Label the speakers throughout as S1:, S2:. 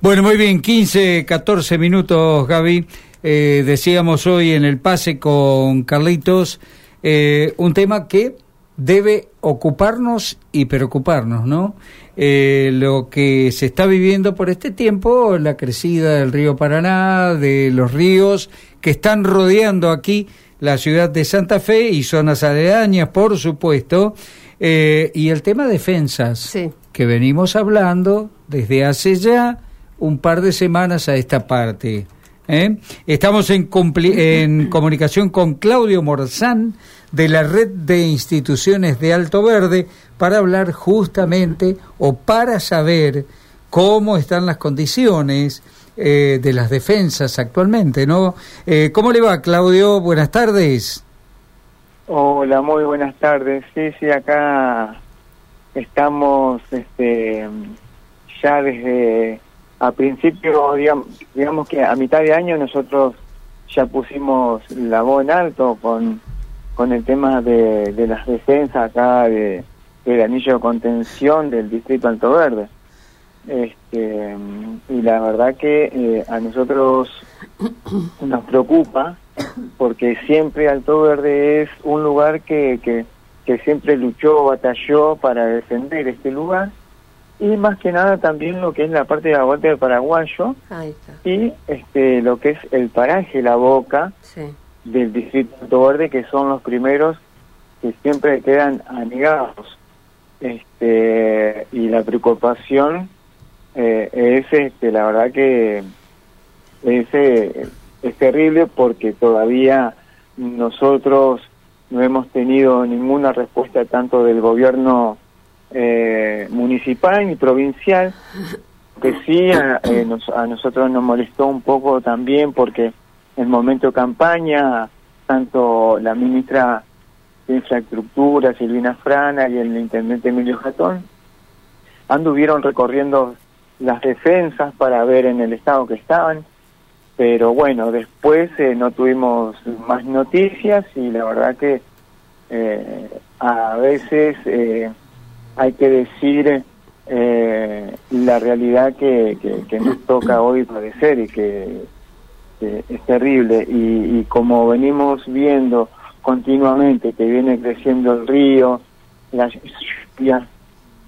S1: Bueno, muy bien, 15, 14 minutos, Gaby. Eh, decíamos hoy en el pase con Carlitos eh, un tema que debe ocuparnos y preocuparnos, ¿no? Eh, lo que se está viviendo por este tiempo, la crecida del río Paraná, de los ríos que están rodeando aquí la ciudad de Santa Fe y zonas aledañas, por supuesto, y el tema defensas, que venimos hablando desde hace ya un par de semanas a esta parte. ¿eh? Estamos en, en comunicación con Claudio Morzán de la Red de Instituciones de Alto Verde para hablar justamente o para saber cómo están las condiciones eh, de las defensas actualmente, ¿no? Eh, ¿Cómo le va, Claudio? Buenas tardes.
S2: Hola, muy buenas tardes. Sí, sí, acá estamos este, ya desde a principio, digamos, que a mitad de año nosotros ya pusimos la voz en alto con, con el tema de, de las defensas acá de, del anillo de contención del distrito Alto Verde. Este, y la verdad que eh, a nosotros nos preocupa porque siempre Alto Verde es un lugar que, que, que siempre luchó, batalló para defender este lugar y más que nada también lo que es la parte de la vuelta del paraguayo y este lo que es el paraje La Boca del distrito Verde que son los primeros que siempre quedan anegados este y la preocupación eh, es este la verdad que es, eh, es terrible porque todavía nosotros no hemos tenido ninguna respuesta tanto del gobierno eh, municipal y provincial, que sí a, eh, a, nosotros nos molestó un poco también porque en momento de campaña, tanto la ministra de Infraestructura, Silvina Frana, y el intendente Emilio Jatón, anduvieron recorriendo las defensas para ver en el estado que estaban, pero bueno, después eh, no tuvimos más noticias y la verdad que eh, a veces eh, hay que decir eh, la realidad que, que, nos toca hoy padecer y que, es terrible. Y, como venimos viendo continuamente que viene creciendo el río, las lluvias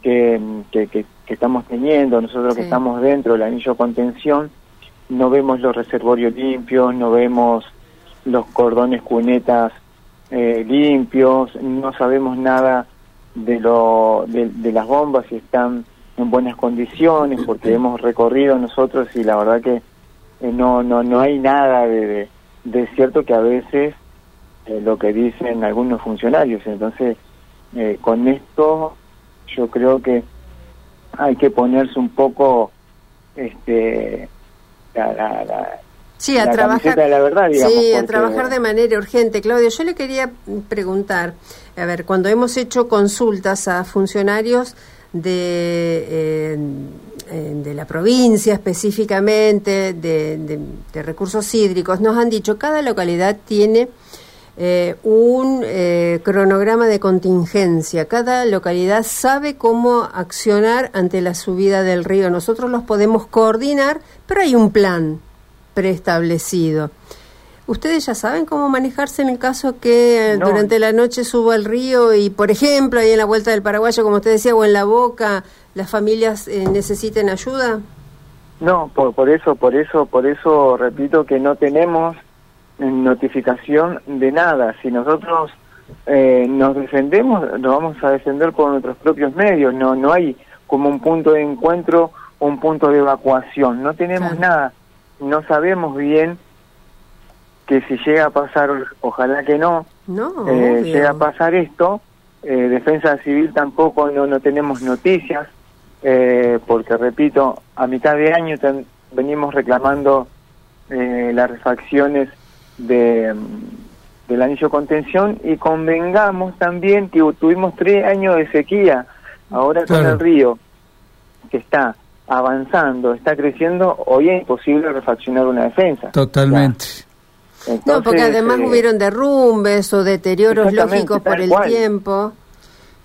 S2: que, que, estamos teniendo, nosotros que estamos dentro del anillo contención, no vemos los reservorios limpios, no vemos los cordones cunetas eh, limpios, no sabemos nada de, lo, de, las bombas si están en buenas condiciones, porque hemos recorrido nosotros y la verdad que eh, no, no, no hay nada de, de, cierto que a veces eh, lo que dicen algunos funcionarios. Entonces, eh, con esto yo creo que hay que ponerse un poco este la, la,
S3: Sí, a trabajar. De la verdad, sí, a trabajar de manera urgente. Claudio, yo le quería preguntar, a ver, cuando hemos hecho consultas a funcionarios de, eh, de la provincia específicamente, de, recursos hídricos, nos han dicho cada localidad tiene eh, un eh, cronograma de contingencia. Cada localidad sabe cómo accionar ante la subida del río. Nosotros los podemos coordinar, pero hay un plan preestablecido. ¿Ustedes ya saben cómo manejarse en el caso que durante la noche suba el río y, por ejemplo, ahí en la vuelta del paraguayo, como usted decía, o en la boca, las familias eh, necesiten ayuda?
S2: No, por, por eso, por eso, por eso repito que no tenemos notificación de nada. Si nosotros eh, nos defendemos, nos vamos a defender por nuestros propios medios. No, no hay como un punto de encuentro, un punto de evacuación. No tenemos nada no sabemos bien que si llega a pasar, ojalá que no, no eh, llega a pasar esto, eh, Defensa Civil tampoco no, no tenemos noticias, eh, porque repito, a mitad de año venimos reclamando las refacciones de, del anillo contención y convengamos también que tuvimos tres años de sequía, ahora con el río que está avanzando, está creciendo, hoy es imposible refaccionar una defensa.
S1: Totalmente.
S3: no, porque además eh, hubieron derrumbes o deterioros lógicos por el tiempo.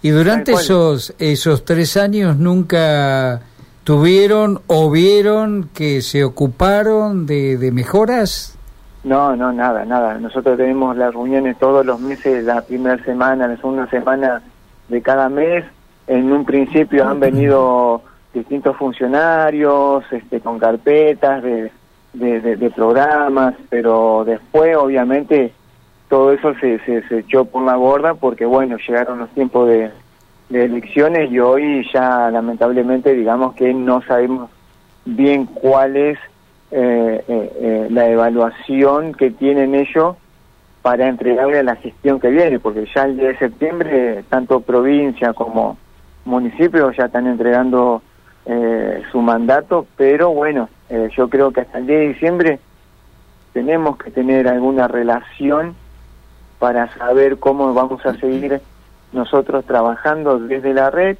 S1: Y durante esos, esos tres años nunca ¿Tuvieron o vieron que se ocuparon de, de mejoras?
S2: No, no, nada, nada. Nosotros tenemos las reuniones todos los meses, la primera semana, la segunda semana de cada mes. En un principio han venido distintos funcionarios este, con carpetas de, de, programas, pero después obviamente todo eso se, se, echó por la borda porque bueno, llegaron los tiempos de, de elecciones y hoy ya lamentablemente digamos que no sabemos bien cuál es eh, eh, eh, la evaluación que tienen ellos para entregarle a la gestión que viene, porque ya el día de septiembre tanto provincia como municipio ya están entregando su mandato, pero bueno, yo creo que hasta el día de diciembre tenemos que tener alguna relación para saber cómo vamos a seguir nosotros trabajando desde la red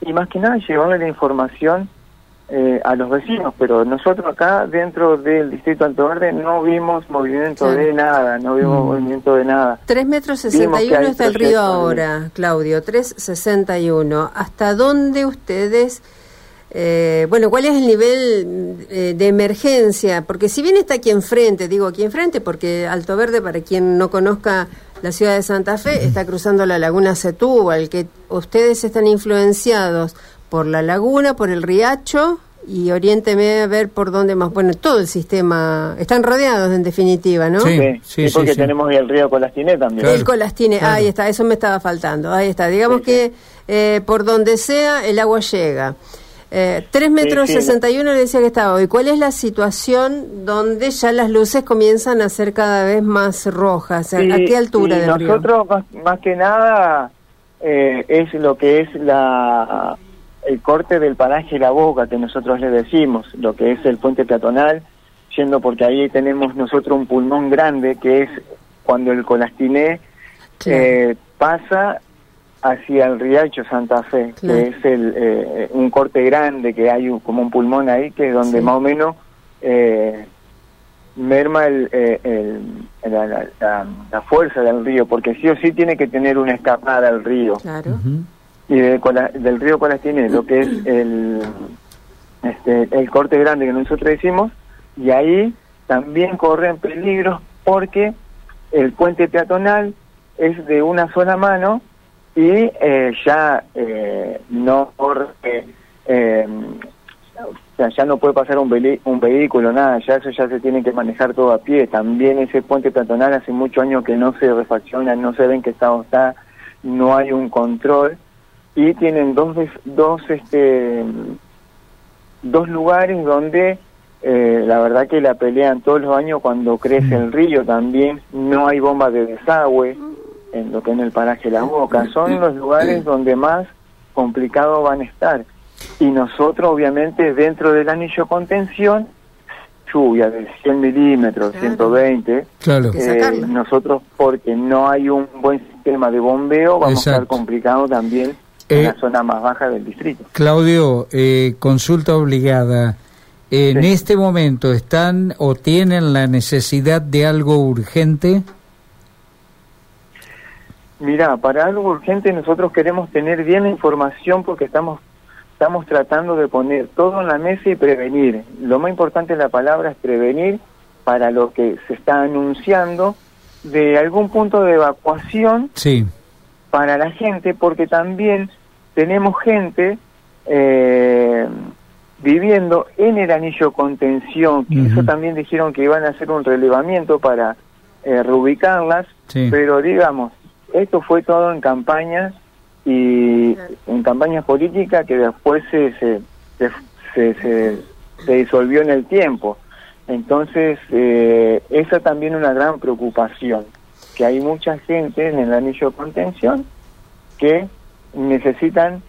S2: y más que nada llevarle la información eh, a los vecinos, pero nosotros acá dentro del distrito Alto Verde no vimos movimiento de nada, no vimos mm. movimiento de nada.
S3: 3 metros 61 está el río ahora, Claudio, 361. ¿Hasta dónde ustedes... Eh, bueno, ¿cuál es el nivel eh, de emergencia? Porque si bien está aquí enfrente, digo aquí enfrente, porque Alto Verde, para quien no conozca la ciudad de Santa Fe, está cruzando la laguna Setúbal, que ustedes están influenciados por la laguna, por el riacho y oriénteme a ver por dónde más. Bueno, todo el sistema. Están rodeados en definitiva, ¿no?
S2: Sí, sí, porque tenemos el río Colastiné también.
S3: El Colastiné, ahí está, eso me estaba faltando. Ahí está. Digamos que eh, por donde sea el agua llega. Eh, 3 metros 61 le decía que estaba hoy. ¿Cuál es la situación donde ya las luces comienzan a ser cada vez más rojas? ¿A qué altura del
S2: río? Nosotros, más, que nada, eh, es lo que es la el corte del paraje La Boca, que nosotros le decimos, lo que es el puente peatonal, yendo porque ahí tenemos nosotros un pulmón grande, que es cuando el Colastiné eh, pasa hacia el Riacho Santa Fe, que es el, eh, un corte grande, que hay como un pulmón ahí, que es donde más o menos eh, merma el, la, fuerza del río, porque sí o sí tiene que tener una escapada al río. Claro. Y del río tiene lo que es el, este, el corte grande que nosotros hicimos, y ahí también corren peligros porque el puente peatonal es de una sola mano y eh, ya eh, no corre, eh, o sea, ya no puede pasar un, un vehículo, nada, ya eso ya se tiene que manejar todo a pie. También ese puente peatonal hace muchos años que no se refacciona, no se ve en qué estado está, no hay un control. Y tienen dos dos este dos lugares donde eh, la verdad que la pelean todos los años cuando crece el río. También no hay bombas de desagüe en lo que en el paraje La Boca son los lugares donde más complicados van a estar. Y nosotros obviamente dentro del anillo contención lluvia de 100 milímetros, 120, eh, nosotros porque no hay un buen sistema de bombeo vamos a estar complicados también en la eh, zona más baja del distrito.
S1: Claudio, eh, consulta obligada. ¿En este momento están o tienen la necesidad de algo urgente?
S2: Mira, para algo urgente nosotros queremos tener bien la información porque estamos estamos tratando de poner todo en la mesa y prevenir. Lo más importante de la palabra es prevenir para lo que se está anunciando de algún punto de evacuación
S1: sí.
S2: para la gente, porque también tenemos gente eh, viviendo en el anillo contención, que eso también dijeron que iban a hacer un relevamiento para eh, reubicarlas, pero digamos, esto fue todo en campañas y en campañas políticas que después se, se, se, se, disolvió en el tiempo. Entonces, eh, esa también una gran preocupación, que hay mucha gente en el anillo de contención que necesitan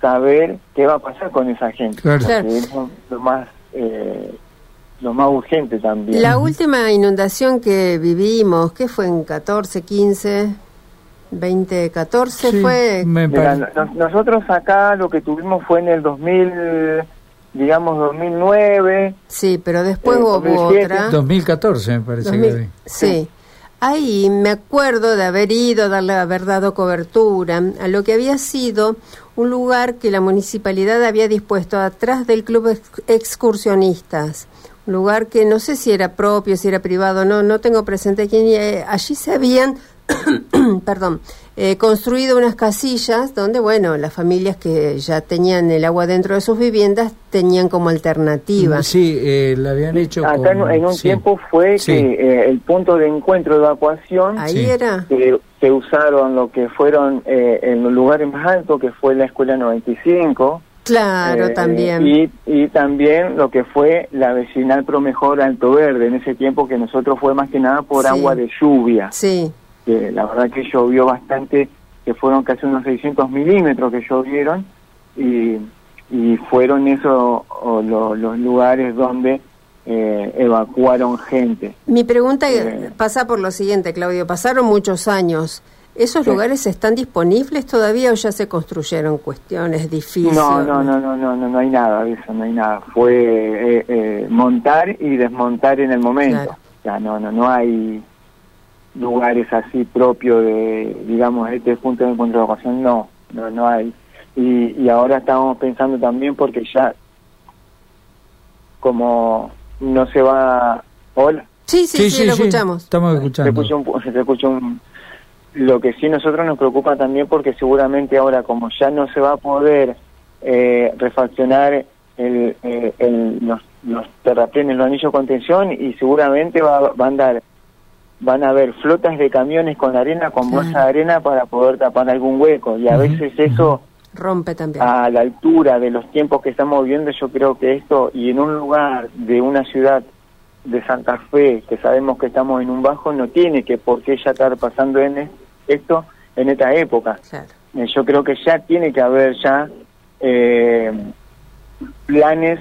S2: saber qué va a pasar con esa gente. es lo más eh, lo más urgente también.
S3: La última inundación que vivimos, ¿qué fue en 14, 15, 20, 14 fue?
S2: nosotros acá lo que tuvimos fue en el 2000, digamos 2009.
S3: Sí, pero después eh, hubo otra.
S1: 2014 me parece que
S3: Sí. ahí me acuerdo de haber ido, darle, haber dado cobertura a lo que había sido un lugar que la municipalidad había dispuesto atrás del club excursionistas. Un lugar que no sé si era propio, si era privado, no, no tengo presente quién. Eh, allí se habían perdón, eh, construido unas casillas donde, bueno, las familias que ya tenían el agua dentro de sus viviendas tenían como alternativa. Mm,
S1: sí, eh, la habían hecho.
S2: Acá en un tiempo fue que eh, el punto de encuentro de evacuación.
S3: Ahí era.
S2: se usaron lo que fueron en los lugares más altos, que fue la escuela 95.
S3: Claro, también.
S2: Y, y también lo que fue la vecinal Promejor Alto Verde, en ese tiempo que nosotros fue más que nada por agua de lluvia.
S3: Sí
S2: que la verdad que llovió bastante, que fueron casi unos 600 milímetros que llovieron y, y fueron esos los lugares donde eh, evacuaron gente.
S3: Mi pregunta eh, pasa por lo siguiente, Claudio, pasaron muchos años. ¿Esos lugares están disponibles todavía o ya se construyeron cuestiones difíciles?
S2: No, no, no, no, no, no, hay nada de eso, no hay nada. Fue eh, eh montar y desmontar en el momento. Ya no, no, no hay lugares así propios de, digamos, este punto de encuentro de evacuación, no, no, no hay. Y, y ahora estamos pensando también porque ya, como no se va... Hola.
S3: Sí, sí, sí, lo escuchamos.
S1: Estamos escuchando.
S2: Se escucha un, Lo que sí nosotros nos preocupa también porque seguramente ahora como ya no se va a poder eh, refaccionar el, eh, el, los, los terraplenes, los anillos de contención y seguramente va, va a andar van a haber flotas de camiones con arena, con bolsa de arena para poder tapar algún hueco. Y a veces eso
S3: rompe también.
S2: A la altura de los tiempos que estamos viviendo, yo creo que esto y en un lugar de una ciudad de Santa Fe, que sabemos que estamos en un bajo, no tiene que por qué ya estar pasando en esto en esta época. Eh, yo creo que ya tiene que haber ya eh, planes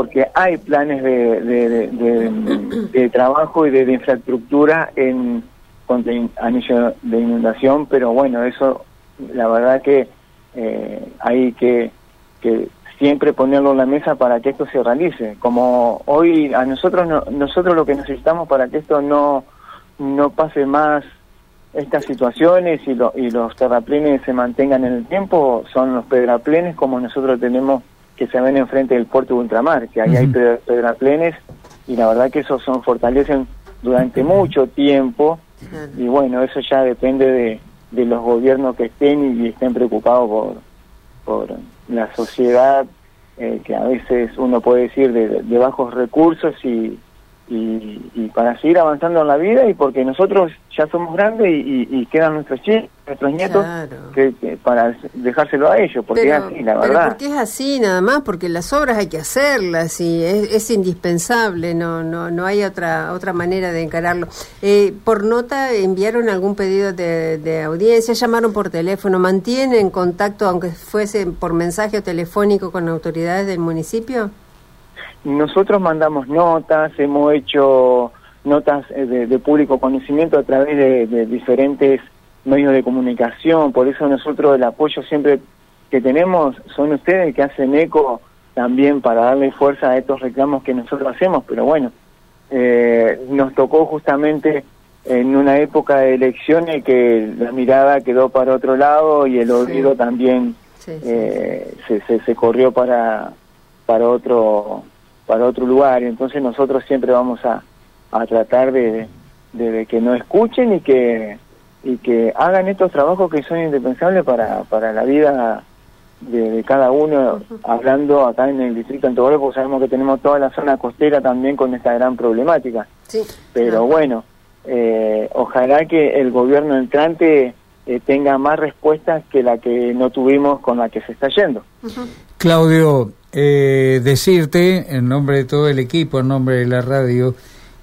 S2: porque hay planes de, de, trabajo y de, infraestructura en contra anillo de inundación, pero bueno, eso la verdad que eh, hay que, que siempre ponerlo en la mesa para que esto se realice. Como hoy a nosotros nosotros lo que necesitamos para que esto no no pase más estas situaciones y, y los terraplenes se mantengan en el tiempo son los pedraplenes como nosotros tenemos que se ven enfrente del puerto de ultramar, que ahí hay pedraplenes y la verdad que esos son fortalecen durante mucho tiempo y bueno, eso ya depende de, de los gobiernos que estén y, estén preocupados por, por la sociedad, eh, que a veces uno puede decir de, de bajos recursos y, y, para seguir avanzando en la vida y porque nosotros ya somos grandes y, quedan nuestros chicos, nuestros nietos que, para dejárselo a ellos, porque es así, la verdad.
S3: porque es así nada más, porque las obras hay que hacerlas y es, indispensable, no no no hay otra otra manera de encararlo. Eh, por nota enviaron algún pedido de, de audiencia, llamaron por teléfono, mantienen contacto, aunque fuese por mensaje o telefónico, con autoridades del municipio.
S2: Nosotros mandamos notas, hemos hecho notas eh, de, público conocimiento a través de, diferentes medios de comunicación, por eso nosotros el apoyo siempre que tenemos son ustedes que hacen eco también para darle fuerza a estos reclamos que nosotros hacemos, pero bueno, eh, nos tocó justamente en una época de elecciones que la mirada quedó para otro lado y el oído también eh, se, se, se corrió para para otro para otro lugar. Entonces nosotros siempre vamos a, a tratar de, de, que no escuchen y que y que hagan estos trabajos que son indispensables para, para la vida de, cada uno, hablando acá en el distrito de Antofagasta, porque sabemos que tenemos toda la zona costera también con esta gran problemática.
S3: Sí.
S2: Pero bueno, eh, ojalá que el gobierno entrante eh, tenga más respuestas que la que no tuvimos con la que se está yendo.
S1: Claudio, eh, decirte, en nombre de todo el equipo, en nombre de la radio,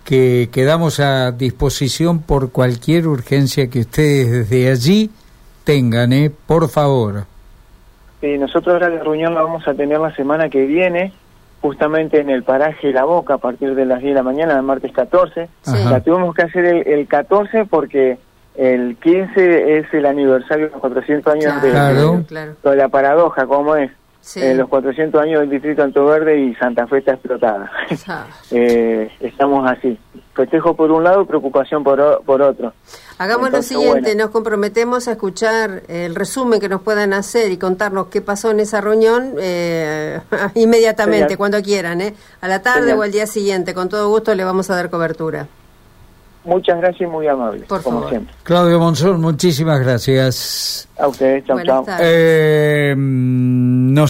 S1: que quedamos a disposición por cualquier urgencia que ustedes desde allí tengan, ¿eh? Por favor.
S2: Sí, nosotros ahora la reunión la vamos a tener la semana que viene, justamente en el paraje La Boca, a partir de las 10 de la mañana, el martes 14. La tuvimos que hacer el, 14 porque el 15 es el aniversario de los 400 años de, de, la paradoja, ¿cómo es? Eh, los 400 años del distrito Alto Verde y Santa Fe está explotada. eh, estamos así. festejo por un lado, preocupación por, por otro.
S3: Hagamos lo siguiente, nos comprometemos a escuchar el resumen que nos puedan hacer y contarnos qué pasó en esa reunión eh, inmediatamente, cuando quieran, ¿eh? a la tarde o al día siguiente. Con todo gusto le vamos a dar cobertura.
S2: Muchas gracias y muy amable, como siempre.
S1: Claudio Monzón, muchísimas gracias.
S2: A ustedes, chao, chao.
S1: Eh,